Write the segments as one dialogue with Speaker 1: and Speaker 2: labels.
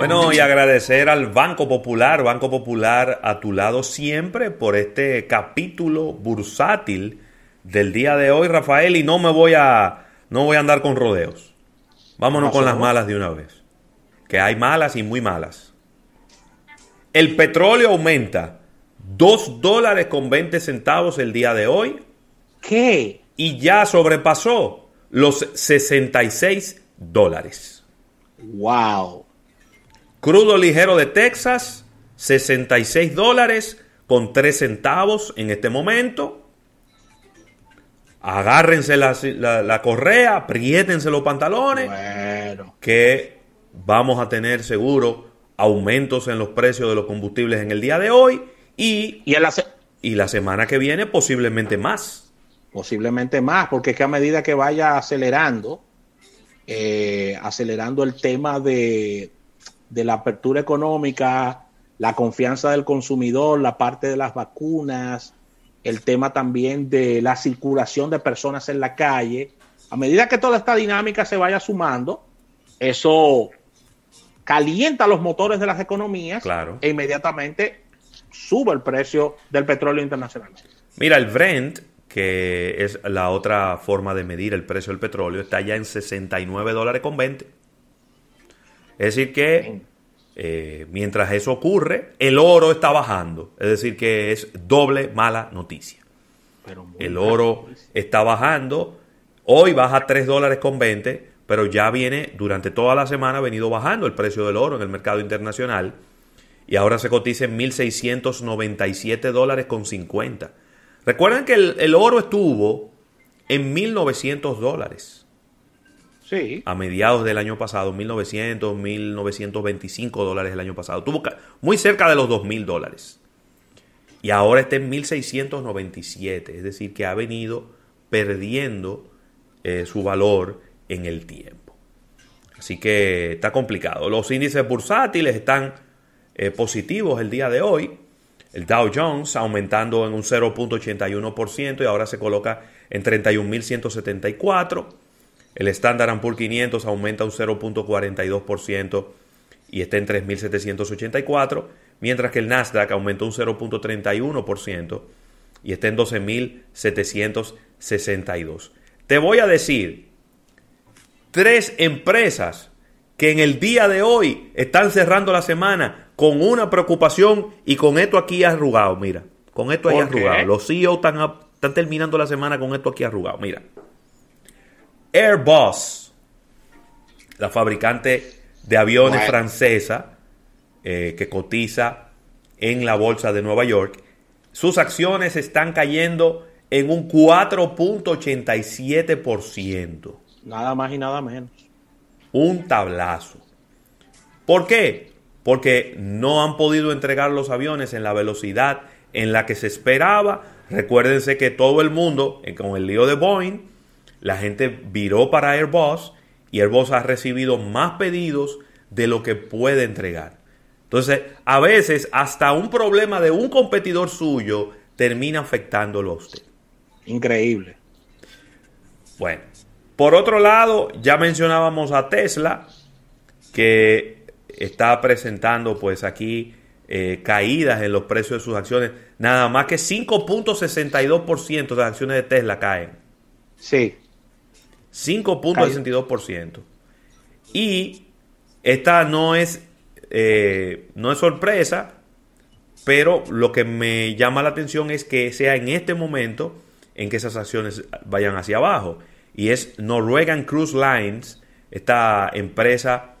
Speaker 1: Bueno, y agradecer al Banco Popular, Banco Popular a tu lado siempre por este capítulo bursátil del día de hoy, Rafael, y no me voy a no voy a andar con rodeos. Vámonos con las malas de una vez. Que hay malas y muy malas. El petróleo aumenta 2 dólares con 20 centavos el día de hoy.
Speaker 2: ¿Qué?
Speaker 1: Y ya sobrepasó los 66 dólares.
Speaker 2: Wow.
Speaker 1: Crudo ligero de Texas, 66 dólares con 3 centavos en este momento. Agárrense la, correa, apriétense los pantalones.
Speaker 2: Bueno.
Speaker 1: Que vamos a tener seguro aumentos en los precios de los combustibles en el día de hoy y,
Speaker 2: y, la,
Speaker 1: y la semana que viene posiblemente más.
Speaker 2: Posiblemente más, porque es que a medida que vaya acelerando, eh, acelerando el tema de, de la apertura económica, la confianza del consumidor, la parte de las vacunas, el tema también de la circulación de personas en la calle. A medida que toda esta dinámica se vaya sumando, eso calienta los motores de las economías
Speaker 1: claro.
Speaker 2: e inmediatamente sube el precio del petróleo internacional.
Speaker 1: Mira, el Brent, que es la otra forma de medir el precio del petróleo, está ya en 69 dólares con 20. Es decir que eh, mientras eso ocurre, el oro está bajando. Es decir que es doble mala noticia. el oro está bajando. Hoy baja 3 dólares con 20, pero ya viene, durante toda la semana ha venido bajando el precio del oro en el mercado internacional y ahora se cotiza en 1.697 dólares con 50. Recuerden que el, el oro estuvo en 1.900 dólares. A mediados del año pasado, 1.900, 1.925 dólares el año pasado. Estuvo muy cerca de los 2.000 dólares. Y ahora está en 1.697. Es decir, que ha venido perdiendo eh, su valor en el tiempo. Así que está complicado. Los índices bursátiles están eh, positivos el día de hoy. El Dow Jones aumentando en un 0.81% y ahora se coloca en 31.174. El Standard Poor's 500 aumenta un 0.42% y está en 3.784, mientras que el Nasdaq aumentó un 0.31% y está en 12.762. Te voy a decir tres empresas que en el día de hoy están cerrando la semana con una preocupación y con esto aquí arrugado, mira, con esto ahí arrugado. Los CEO están, están terminando la semana con esto aquí arrugado, mira. Airbus, la fabricante de aviones
Speaker 2: Bueno.
Speaker 1: francesa eh, que cotiza en la bolsa de Nueva York, sus acciones están cayendo en un 4.87%.
Speaker 2: Nada más y nada menos.
Speaker 1: Un tablazo. ¿Por qué? Porque no han podido entregar los aviones en la velocidad en la que se esperaba. Recuérdense que todo el mundo, eh, con el lío de Boeing, la gente viró para Airbus y Airbus ha recibido más pedidos de lo que puede entregar. Entonces, a veces hasta un problema de un competidor suyo termina afectándolo a usted.
Speaker 2: Increíble.
Speaker 1: Bueno, por otro lado, ya mencionábamos a Tesla, que está presentando pues aquí eh, caídas en los precios de sus acciones. Nada más que 5.62% de las acciones de Tesla caen.
Speaker 2: Sí.
Speaker 1: 5.62%. Y esta no es, eh, no es sorpresa, pero lo que me llama la atención es que sea en este momento en que esas acciones vayan hacia abajo. Y es Norwegian Cruise Lines, esta empresa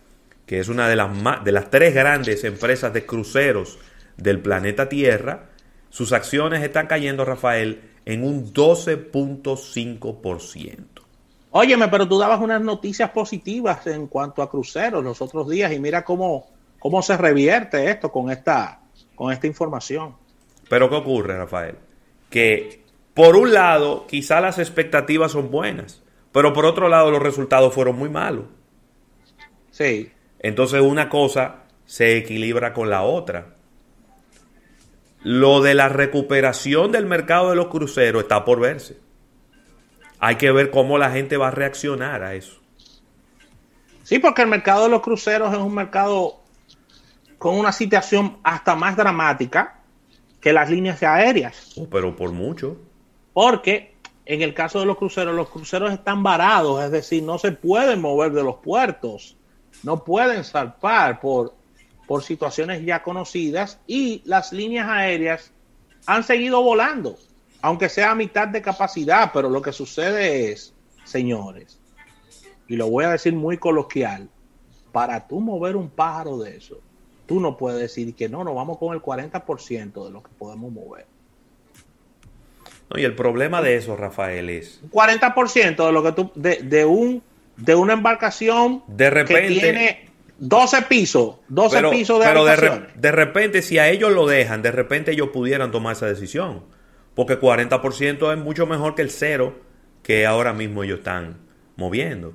Speaker 1: que es una de las, de las tres grandes empresas de cruceros del planeta Tierra. Sus acciones están cayendo, Rafael, en un 12.5%.
Speaker 2: Óyeme, pero tú dabas unas noticias positivas en cuanto a cruceros los otros días y mira cómo, cómo se revierte esto con esta, con esta información.
Speaker 1: Pero ¿qué ocurre, Rafael? Que por un lado, quizá las expectativas son buenas, pero por otro lado los resultados fueron muy malos.
Speaker 2: Sí.
Speaker 1: Entonces una cosa se equilibra con la otra. Lo de la recuperación del mercado de los cruceros está por verse. Hay que ver cómo la gente va a reaccionar a eso.
Speaker 2: Sí, porque el mercado de los cruceros es un mercado con una situación hasta más dramática que las líneas aéreas.
Speaker 1: Oh, pero por mucho.
Speaker 2: Porque en el caso de los cruceros, los cruceros están varados, es decir, no se pueden mover de los puertos, no pueden zarpar por, por situaciones ya conocidas y las líneas aéreas han seguido volando, aunque sea a mitad de capacidad, pero lo que sucede es, señores, y lo voy a decir muy coloquial, para tú mover un pájaro de eso, tú no puedes decir que no, nos vamos con el 40% de lo que podemos mover.
Speaker 1: No, y el problema de eso, Rafael, es...
Speaker 2: 40% de lo que tú, de, de, un, de una embarcación
Speaker 1: de repente,
Speaker 2: que tiene 12 pisos, 12
Speaker 1: pero,
Speaker 2: pisos de
Speaker 1: Pero de, re, de, repente, si a ellos lo dejan, de repente ellos pudieran tomar esa decisión. Porque 40% es mucho mejor que el cero que ahora mismo ellos están moviendo.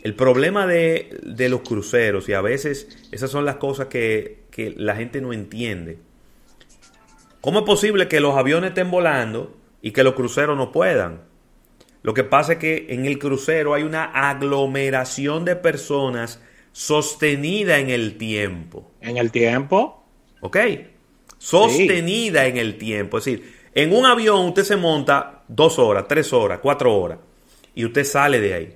Speaker 1: El problema de, de los cruceros, y a veces esas son las cosas que, que la gente no entiende. ¿Cómo es posible que los aviones estén volando y que los cruceros no puedan? Lo que pasa es que en el crucero hay una aglomeración de personas sostenida en el tiempo.
Speaker 2: ¿En el tiempo?
Speaker 1: ¿Ok? Sostenida sí. en el tiempo. Es decir, en un avión usted se monta dos horas, tres horas, cuatro horas y usted sale de ahí.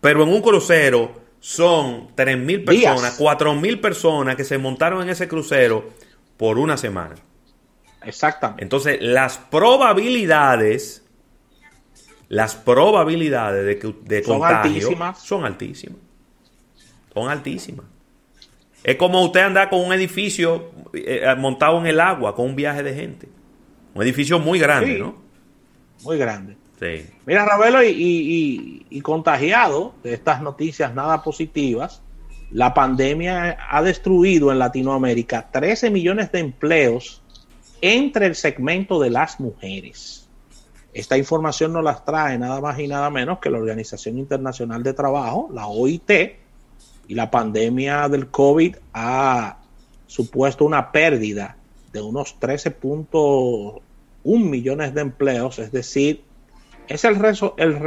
Speaker 1: Pero en un crucero son tres mil personas, cuatro mil personas que se montaron en ese crucero por una semana.
Speaker 2: Exactamente.
Speaker 1: Entonces, las probabilidades, las probabilidades de, que, de
Speaker 2: son
Speaker 1: contagio
Speaker 2: altísimas.
Speaker 1: son altísimas. Son altísimas. Es como usted andar con un edificio eh, montado en el agua, con un viaje de gente. Un edificio muy grande,
Speaker 2: Sí.
Speaker 1: ¿no?
Speaker 2: Muy grande.
Speaker 1: Sí.
Speaker 2: Mira, Ravelo, y, y- y- y contagiado de estas noticias nada positivas, la pandemia ha destruido en Latinoamérica 13 millones de empleos entre el segmento de las mujeres. Esta información nos las trae nada más y nada menos que la Organización Internacional de Trabajo, la OIT, y la pandemia del COVID ha supuesto una pérdida de unos 13.1 millones de empleos, es decir, es el, el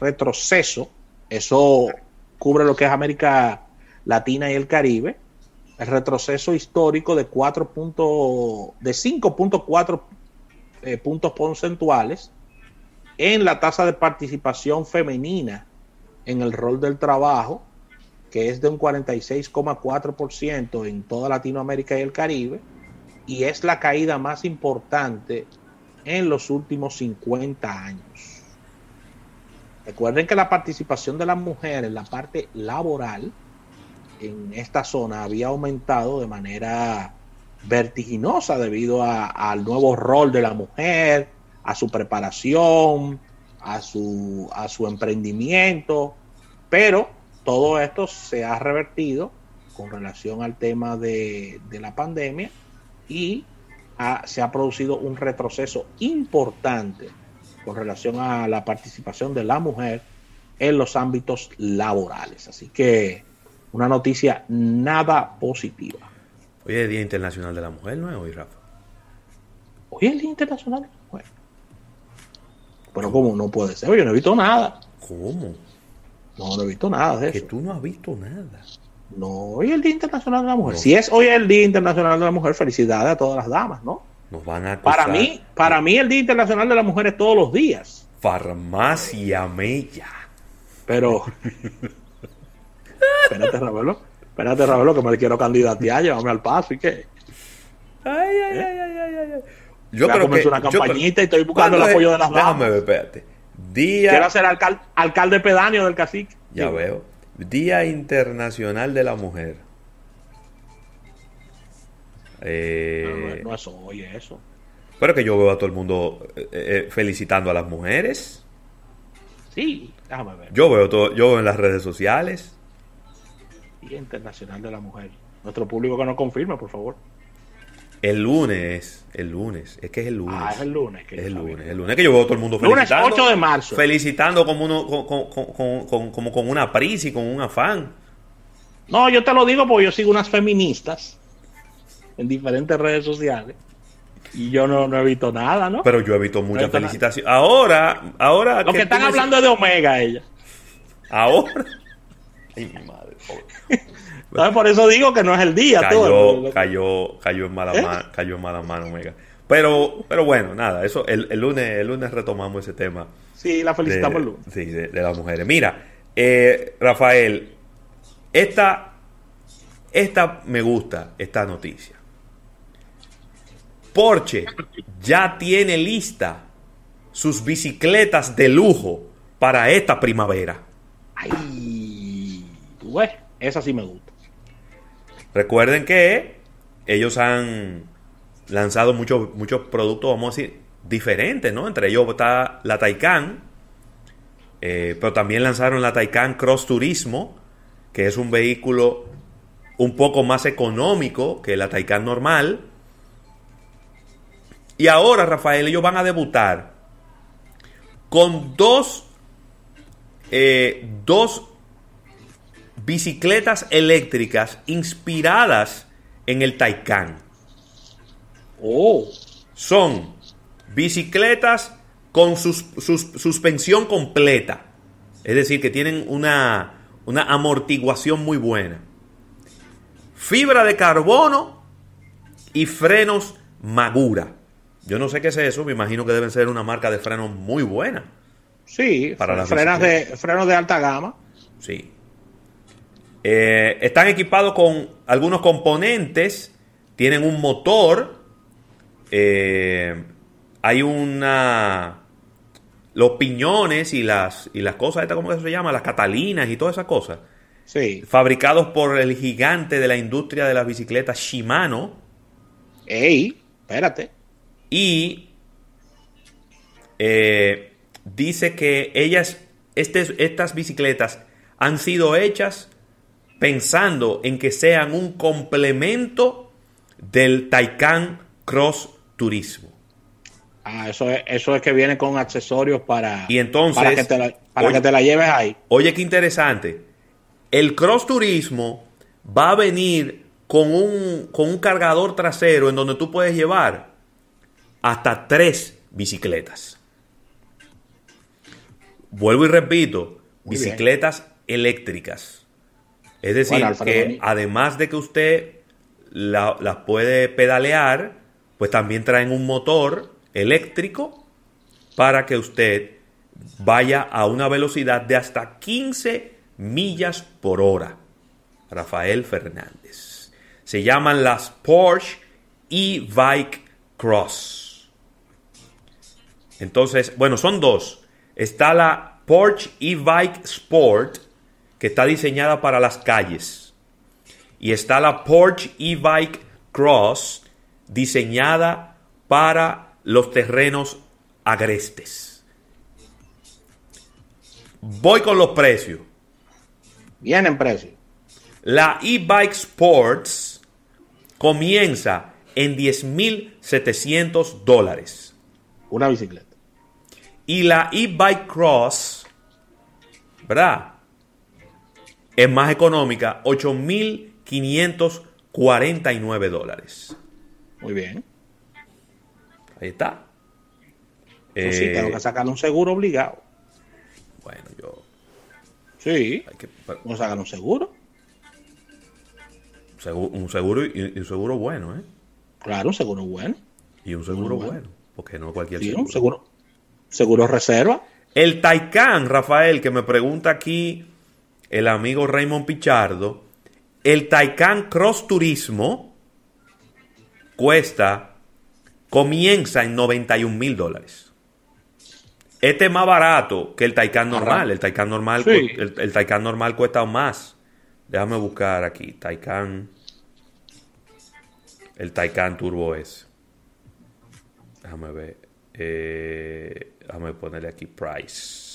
Speaker 2: retroceso, eso cubre lo que es América Latina y el Caribe, el retroceso histórico de 4 punto- de 5.4 eh, puntos porcentuales en la tasa de participación femenina en el rol del trabajo, que es de un 46,4% en toda Latinoamérica y el Caribe, y es la caída más importante en los últimos 50 años. Recuerden que la participación de la mujer en la parte laboral en esta zona había aumentado de manera vertiginosa debido a- al nuevo rol de la mujer, a su preparación, a su, a su emprendimiento, pero todo esto se ha revertido con relación al tema de, de la pandemia y ha- se ha producido un retroceso importante con relación a la participación de la mujer en los ámbitos laborales. Así que una noticia nada positiva.
Speaker 1: Hoy es Día Internacional de la Mujer, ¿no es hoy, Rafa?
Speaker 2: Hoy es el Día Internacional de la Mujer. Pero ¿cómo no puede ser? Yo no he visto nada.
Speaker 1: ¿Cómo?
Speaker 2: No, no he visto nada de
Speaker 1: Que
Speaker 2: eso.
Speaker 1: tú no has visto nada.
Speaker 2: No, hoy es el Día Internacional de la Mujer.
Speaker 1: No.
Speaker 2: Si es hoy el Día Internacional de la Mujer, felicidades a todas las damas, ¿no?
Speaker 1: Nos van a acusar.
Speaker 2: Para mí, para mí el Día Internacional de la Mujer es todos los días.
Speaker 1: Farmacia Mella.
Speaker 2: Pero. Espérate, Ravelo. Espérate, Ravelo, que me quiero candidatear, llévame al paso y qué.
Speaker 1: Ay, ay, ay, ay, ay, ay, ay. Yo creo que.
Speaker 2: una
Speaker 1: yo
Speaker 2: campañita y estoy buscando
Speaker 1: ¿Cuándo
Speaker 2: el apoyo de las
Speaker 1: Déjame
Speaker 2: damas.
Speaker 1: ver, espérate. Día.
Speaker 2: Quiero ser alcal- alcalde pedáneo del cacique.
Speaker 1: Ya
Speaker 2: Sí.
Speaker 1: veo. Día Internacional de la Mujer.
Speaker 2: No,
Speaker 1: Eh,
Speaker 2: no, no es hoy eso.
Speaker 1: Pero que yo veo a todo el mundo eh, eh, felicitando a las mujeres.
Speaker 2: Sí, déjame ver.
Speaker 1: Yo veo todo, yo veo en las redes sociales.
Speaker 2: Día Internacional de la Mujer. Nuestro público que nos confirme, por favor.
Speaker 1: El lunes, el lunes, es que es el lunes.
Speaker 2: Ah, es el lunes. Que
Speaker 1: Es el lunes, el lunes que yo veo a todo el mundo
Speaker 2: Lunes
Speaker 1: felicitando.
Speaker 2: 8 de marzo.
Speaker 1: Felicitando como uno, con, con- con- con- con- como con una prisa y con un afán.
Speaker 2: No, yo te lo digo porque yo sigo unas feministas en diferentes redes sociales y yo no, no he visto nada, ¿no?
Speaker 1: Pero yo he visto muchas felicitaciones. Ahora, ahora.
Speaker 2: Lo que están hablando es de Omega, ella.
Speaker 1: Ahora. Ay, mi madre. Pobre.
Speaker 2: por eso digo que no es el día.
Speaker 1: Cayó,
Speaker 2: todo.
Speaker 1: cayó, cayó en mala mano, cayó en mala mano, Omega. Pero, pero bueno, nada, eso el, el, lunes, el lunes retomamos ese tema.
Speaker 2: Sí, la felicitamos el lunes.
Speaker 1: Sí, de, las mujeres. Mira, eh, Rafael, esta, esta me gusta, esta noticia. Porsche ya tiene lista sus bicicletas de lujo para esta primavera.
Speaker 2: Ay, güey, esa sí me gusta.
Speaker 1: Recuerden que ellos han lanzado muchos, productos, vamos a decir, diferentes, ¿no? Entre ellos está la Taycan, eh, pero también lanzaron la Taycan Cross Turismo, que es un vehículo un poco más económico que la Taycan normal. Y ahora, Rafael, ellos van a debutar con dos, eh, dos bicicletas eléctricas inspiradas en el Taycan.
Speaker 2: Oh.
Speaker 1: Son bicicletas con suspensión completa. Es decir, que tienen una, una amortiguación muy buena. Fibra de carbono y frenos Magura. Yo no sé qué es eso, me imagino que deben ser una marca de frenos muy buena.
Speaker 2: Sí, para de, frenos de alta gama.
Speaker 1: Sí. Eh, están equipados con algunos componentes, tienen un motor eh, hay una... Los piñones y las, y las cosas, ¿esta cómo se llama? Las catalinas y todas esas cosas.
Speaker 2: Sí.
Speaker 1: Fabricados por el gigante de la industria de las bicicletas Shimano.
Speaker 2: ¡Ey! Espérate.
Speaker 1: Y eh, dice que ellas, este, estas bicicletas han sido hechas pensando en que sean un complemento del Taycan Cross turismo.
Speaker 2: Ah, eso es, eso es que viene con accesorios para,
Speaker 1: y entonces,
Speaker 2: para, que, te la, para que te la lleves ahí.
Speaker 1: Oye, qué interesante. El cross turismo va a venir con un, con un cargador trasero en donde tú puedes llevar hasta tres bicicletas. Vuelvo y repito, bicicletas eléctricas. Es decir, que además de que usted las puede pedalear, pues también traen un motor eléctrico para que usted vaya a una velocidad de hasta 15 millas por hora. Rafael Fernández. Se llaman las Porsche e-Bike Cross. Entonces, bueno, son dos. Está la Porsche e-Bike Sport, que está diseñada para las calles. Y está la Porsche e-Bike Cross, diseñada para los terrenos agrestes. Voy con los precios.
Speaker 2: Vienen precios.
Speaker 1: La e-bike Sports comienza en 10.700 dólares.
Speaker 2: Una bicicleta.
Speaker 1: Y la e-bike Cross, ¿verdad? Es más económica, 8.549 dólares.
Speaker 2: Muy bien.
Speaker 1: Ahí está.
Speaker 2: Pues sí, tengo que sacar un seguro obligado.
Speaker 1: Bueno, yo.
Speaker 2: Sí. Hay que ¿Vamos a sacar un seguro?
Speaker 1: un seguro y, un seguro bueno, ¿eh?
Speaker 2: Claro, un seguro bueno.
Speaker 1: Y un seguro, bueno. Porque no cualquier
Speaker 2: sí, seguro. un seguro. Seguro reserva.
Speaker 1: El Taycan, Rafael, que me pregunta aquí el amigo Raymond Pichardo. El Taycan Cross Turismo cuesta, comienza en 91 mil dólares. Este es más barato que el Taycan normal. El Taycan normal, el, Taycan normal cuesta más. Déjame buscar aquí. Taycan. El Taycan Turbo S. Déjame ver. Eh, déjame ponerle aquí price.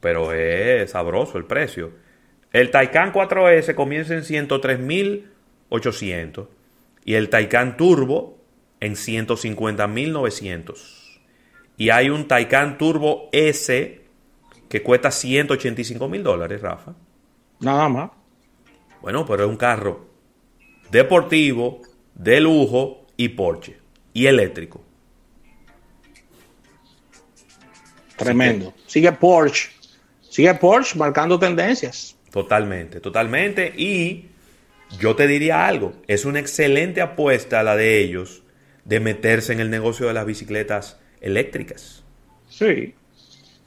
Speaker 1: Pero es sabroso el precio. El Taycan 4S comienza en 103 mil 800 y el Taycan Turbo en 150.900. Y hay un Taycan Turbo S que cuesta 185 mil dólares, Rafa.
Speaker 2: Nada más.
Speaker 1: Bueno, pero es un carro deportivo, de lujo y Porsche. Y eléctrico.
Speaker 2: Tremendo. Sigue Porsche. Sigue Porsche marcando tendencias.
Speaker 1: Totalmente, totalmente. Y yo te diría algo, es una excelente apuesta la de ellos de meterse en el negocio de las bicicletas eléctricas.
Speaker 2: Sí.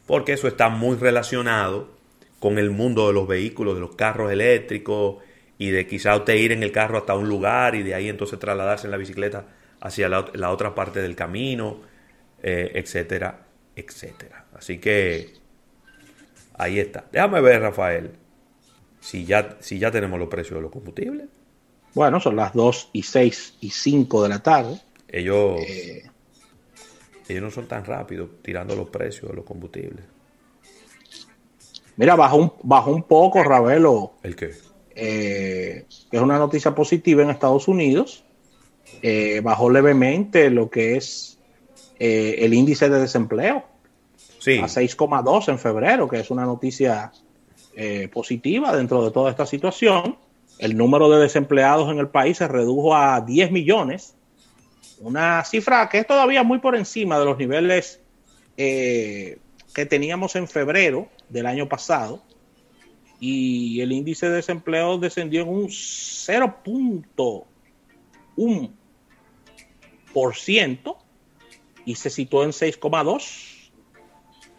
Speaker 1: Porque eso está muy relacionado con el mundo de los vehículos, de los carros eléctricos y de quizá usted ir en el carro hasta un lugar y de ahí entonces trasladarse en la bicicleta hacia la, otra parte del camino, eh, etcétera, etcétera. Así que ahí está. Déjame ver, Rafael, si ya, si ya tenemos los precios de los combustibles.
Speaker 2: Bueno, son las 2 y 6 y 5 de la tarde.
Speaker 1: Ellos, eh, ellos no son tan rápidos tirando los precios de los combustibles.
Speaker 2: Mira, bajó un, bajó un poco, Ravelo.
Speaker 1: ¿El qué?
Speaker 2: Eh, es una noticia positiva en Estados Unidos. Eh, bajó levemente lo que es el índice de desempleo.
Speaker 1: Sí.
Speaker 2: A 6,2 en febrero, que es una noticia positiva dentro de toda esta situación. El número de desempleados en el país se redujo a 10 millones una cifra que es todavía muy por encima de los niveles eh, que teníamos en febrero del año pasado. Y el índice de desempleo descendió en un 0.1% y se situó en 6,2.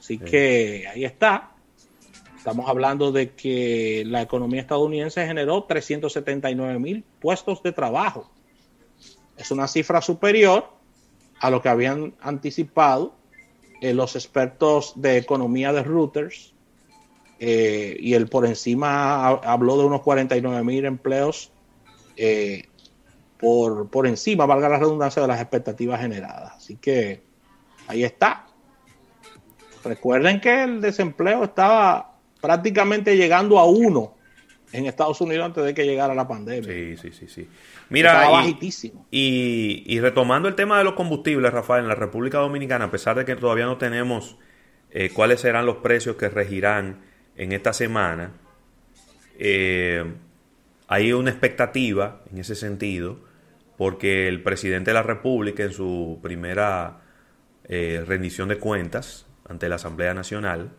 Speaker 2: Así que ahí está. Estamos hablando de que la economía estadounidense generó 379 mil puestos de trabajo es una cifra superior a lo que habían anticipado eh, los expertos de economía de Reuters eh, y el por encima habló de unos 49 mil empleos eh, por, por encima, valga la redundancia, de las expectativas generadas. Así que ahí está. Recuerden que el desempleo estaba prácticamente llegando a uno en Estados Unidos antes de que llegara la pandemia.
Speaker 1: Sí, sí, sí, sí. Mira, y, retomando el tema de los combustibles, Rafael, en la República Dominicana, a pesar de que todavía no tenemos eh, cuáles serán los precios que regirán en esta semana, eh, hay una expectativa en ese sentido, porque el presidente de la República en su primera eh, rendición de cuentas ante la Asamblea Nacional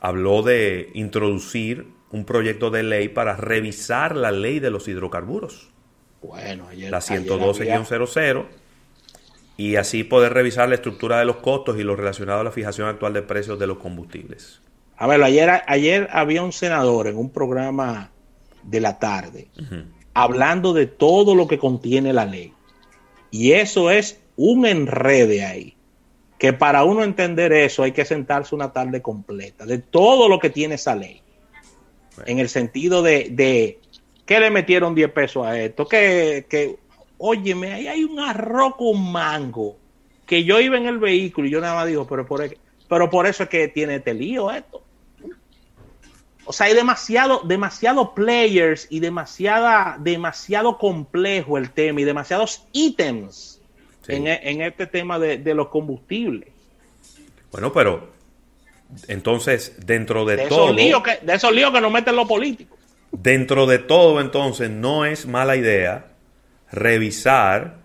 Speaker 1: habló de introducir un proyecto de ley para revisar la ley de los hidrocarburos.
Speaker 2: Bueno, ayer,
Speaker 1: la 112-00 y así poder revisar la estructura de los costos y lo relacionado a la fijación actual de precios de los combustibles.
Speaker 2: A ver, ayer, ayer había un senador en un programa de la tarde hablando de todo lo que contiene la ley. Y eso es un enrede ahí. Que para uno entender eso hay que sentarse una tarde completa de todo lo que tiene esa ley. En el sentido de, de ¿Qué le metieron 10 pesos a esto? Que, que, óyeme, ahí hay un arroz con mango. Que yo iba en el vehículo y yo nada más digo, pero por, pero por eso es que tiene este lío esto. O sea, hay demasiado, demasiado players y demasiada, demasiado complejo el tema y demasiados ítems en, en, este tema de, de, los combustibles.
Speaker 1: Bueno, pero entonces, dentro de, todo.
Speaker 2: Esos que, de esos líos que nos meten los políticos.
Speaker 1: Dentro de todo, entonces, no es mala idea revisar,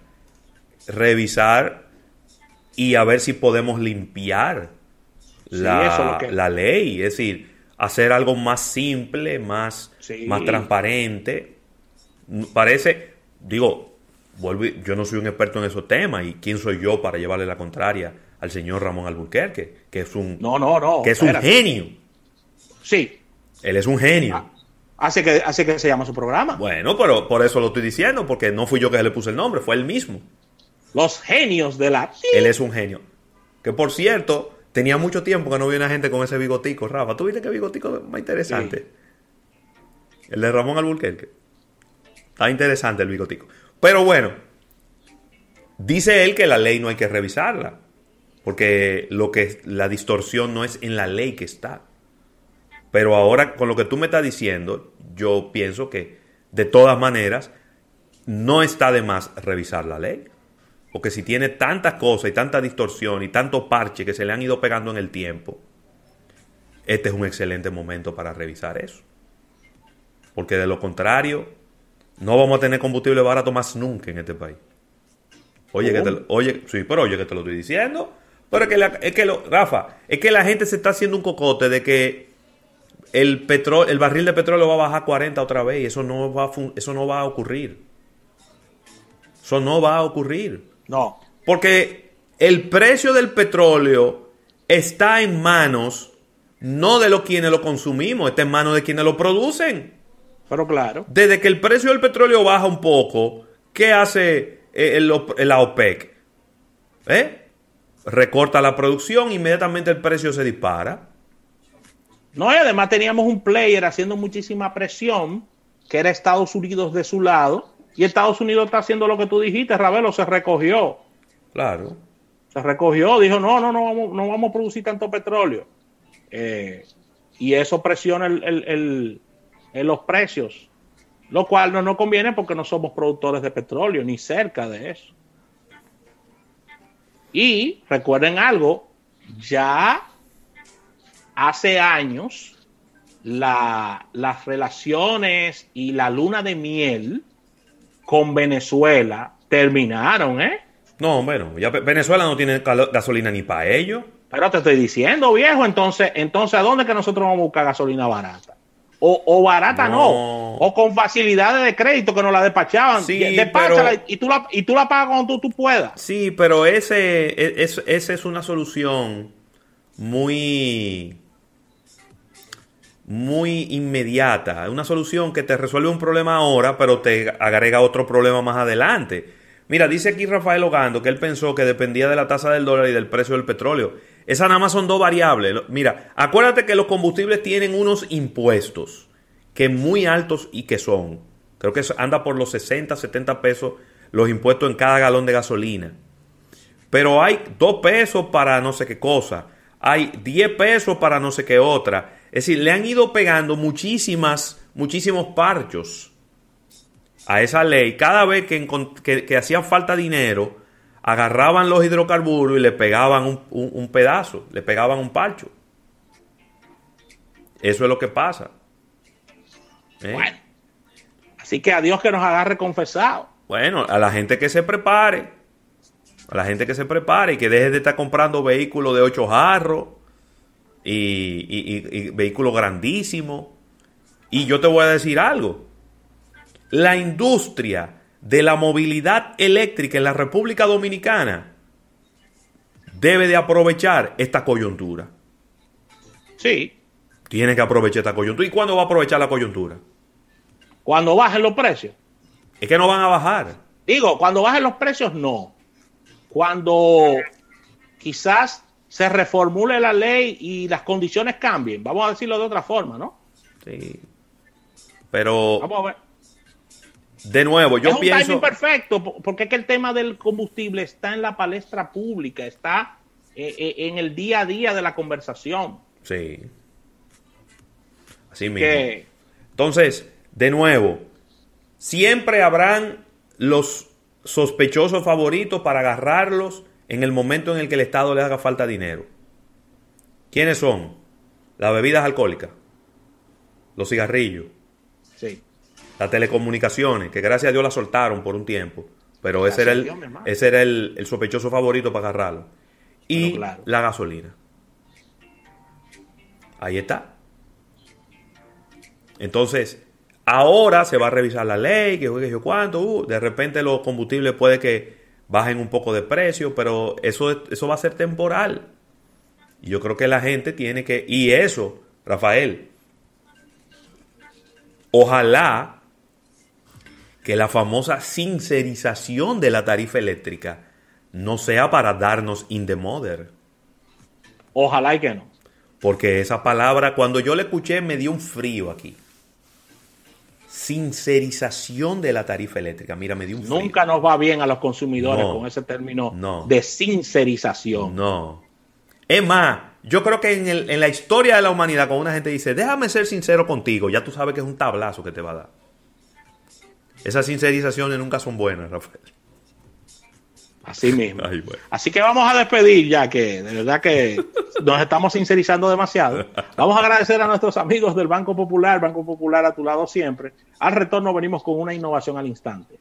Speaker 1: revisar y a ver si podemos limpiar la, la ley. Es decir, hacer algo más simple, más, más transparente. Parece, digo, yo no soy un experto en esos temas y quién soy yo para llevarle la contraria al señor Ramón Alburquerque, que es un,
Speaker 2: no, no, no,
Speaker 1: que es un genio.
Speaker 2: Sí.
Speaker 1: Él es un genio. Ah,
Speaker 2: Hace que, hace que se llama su programa.
Speaker 1: Bueno, pero por eso lo estoy diciendo, porque no fui yo que le puse el nombre, fue él mismo.
Speaker 2: Los genios de la...
Speaker 1: Él es un genio. Que por cierto, tenía mucho tiempo que no vi una gente con ese bigotico, Rafa. ¿Tú viste qué bigotico más interesante? El de Ramón Alburquerque. Está interesante el bigotico. Pero bueno, dice él que la ley no hay que revisarla. Porque lo que la distorsión no es en la ley que está. Pero ahora, con lo que tú me estás diciendo, yo pienso que de todas maneras no está de más revisar la ley. Porque si tiene tantas cosas y tanta distorsión y tanto parche que se le han ido pegando en el tiempo, este es un excelente momento para revisar eso. Porque de lo contrario, no vamos a tener combustible barato más nunca en este país. Oye, que te, oye, sí, pero oye que te lo estoy diciendo. Pero es que, es que lo, Rafa, es que la gente se está haciendo un cocote de que el, petróleo, el barril de petróleo va a bajar 40 otra vez y eso no va a, eso no va a ocurrir. Eso no va a ocurrir.
Speaker 2: No.
Speaker 1: Porque el precio del petróleo está en manos no de los quienes lo consumimos, está en manos de quienes lo producen.
Speaker 2: Pero claro.
Speaker 1: Desde que el precio del petróleo baja un poco, ¿qué hace eh, la OPEC? ¿Eh? Recorta la producción, inmediatamente el precio se dispara.
Speaker 2: No, y además teníamos un player haciendo muchísima presión, que era Estados Unidos de su lado, y Estados Unidos está haciendo lo que tú dijiste, Ravelo, se recogió.
Speaker 1: Claro.
Speaker 2: Se recogió, dijo, no, no, no vamos, no vamos a producir tanto petróleo. Eh, y eso presiona el, los precios, lo cual no nos conviene porque no somos productores de petróleo, ni cerca de eso. Y recuerden algo, ya hace años las relaciones y la luna de miel con Venezuela terminaron, ¿eh?
Speaker 1: No, bueno, ya Venezuela no tiene gasolina ni para ello.
Speaker 2: Pero te estoy diciendo, viejo, entonces, entonces, ¿a dónde que nosotros vamos a buscar gasolina barata? O, barata no. o con facilidades de crédito que nos la despachaban.
Speaker 1: Sí,
Speaker 2: y, tú la, y tú la pagas cuando tú, puedas.
Speaker 1: Sí, pero ese, e, es, esa es una solución muy muy inmediata, una solución que te resuelve un problema ahora, pero te agrega otro problema más adelante. Mira, dice aquí Rafael Ogando que él pensó que dependía de la tasa del dólar y del precio del petróleo. Esas nada más son dos variables. Mira, acuérdate que los combustibles tienen unos impuestos que muy altos y que son. Creo que anda por los 60, 70 pesos los impuestos en cada galón de gasolina. Pero hay 2 pesos para no sé qué cosa. Hay 10 pesos para no sé qué otra. Es decir, le han ido pegando muchísimas, muchísimos parchos a esa ley. Cada vez que, que, que hacía falta dinero, agarraban los hidrocarburos y le pegaban un, pedazo, le pegaban un parcho. Eso es lo que pasa.
Speaker 2: ¿Eh? Bueno, así que a Dios que nos agarre confesado.
Speaker 1: Bueno, a la gente que se prepare, a la gente que se prepare y que deje de estar comprando vehículos de ocho jarros y, y vehículos grandísimos. Y yo te voy a decir algo. La industria de la movilidad eléctrica en la República Dominicana debe de aprovechar esta coyuntura.
Speaker 2: Sí.
Speaker 1: Tiene que aprovechar esta coyuntura. ¿Y cuándo va a aprovechar la coyuntura?
Speaker 2: Cuando bajen los precios.
Speaker 1: Es que no van a bajar.
Speaker 2: Digo, cuando bajen los precios, no. Cuando quizás se reformule la ley y las condiciones cambien. Vamos a decirlo de otra forma, ¿no?
Speaker 1: Sí. Pero. Vamos a ver. De nuevo, yo
Speaker 2: es un
Speaker 1: pienso.
Speaker 2: perfecto, porque es que el tema del combustible está en la palestra pública, está eh, eh, en el día a día de la conversación.
Speaker 1: Sí. Así mismo. Entonces, de nuevo, siempre habrán los sospechosos favoritos para agarrarlos en el momento en el que el Estado le haga falta dinero. ¿Quiénes son? Las bebidas alcohólicas, los cigarrillos,
Speaker 2: sí
Speaker 1: las telecomunicaciones, que gracias a Dios la soltaron por un tiempo, pero ese era, el, ese era el, sospechoso favorito para agarrarlo. Y la gasolina. Ahí está. Entonces, ahora se va a revisar la ley, que yo cuánto, uh, de repente los combustibles puede que bajen un poco de precio, pero eso, eso va a ser temporal. Y yo creo que la gente tiene que, y eso, Rafael, ojalá que la famosa sincerización de la tarifa eléctrica no sea para darnos in the mother.
Speaker 2: Ojalá y que no.
Speaker 1: Porque esa palabra, cuando yo la escuché, me dio un frío aquí. Sincerización de la tarifa eléctrica. Mira, me dio un frío.
Speaker 2: Nunca nos va bien a los consumidores con ese término de sincerización.
Speaker 1: No. Es más, yo creo que en, en la historia de la humanidad, cuando una gente dice, déjame ser sincero contigo, ya tú sabes que es un tablazo que te va a dar. Esas sincerizaciones nunca son buenas, Rafael.
Speaker 2: Así mismo. Así que vamos a despedir ya que de verdad que nos estamos sincerizando demasiado. Vamos a agradecer a nuestros amigos del Banco Popular, Banco Popular a tu lado siempre. Al retorno venimos con una innovación al instante.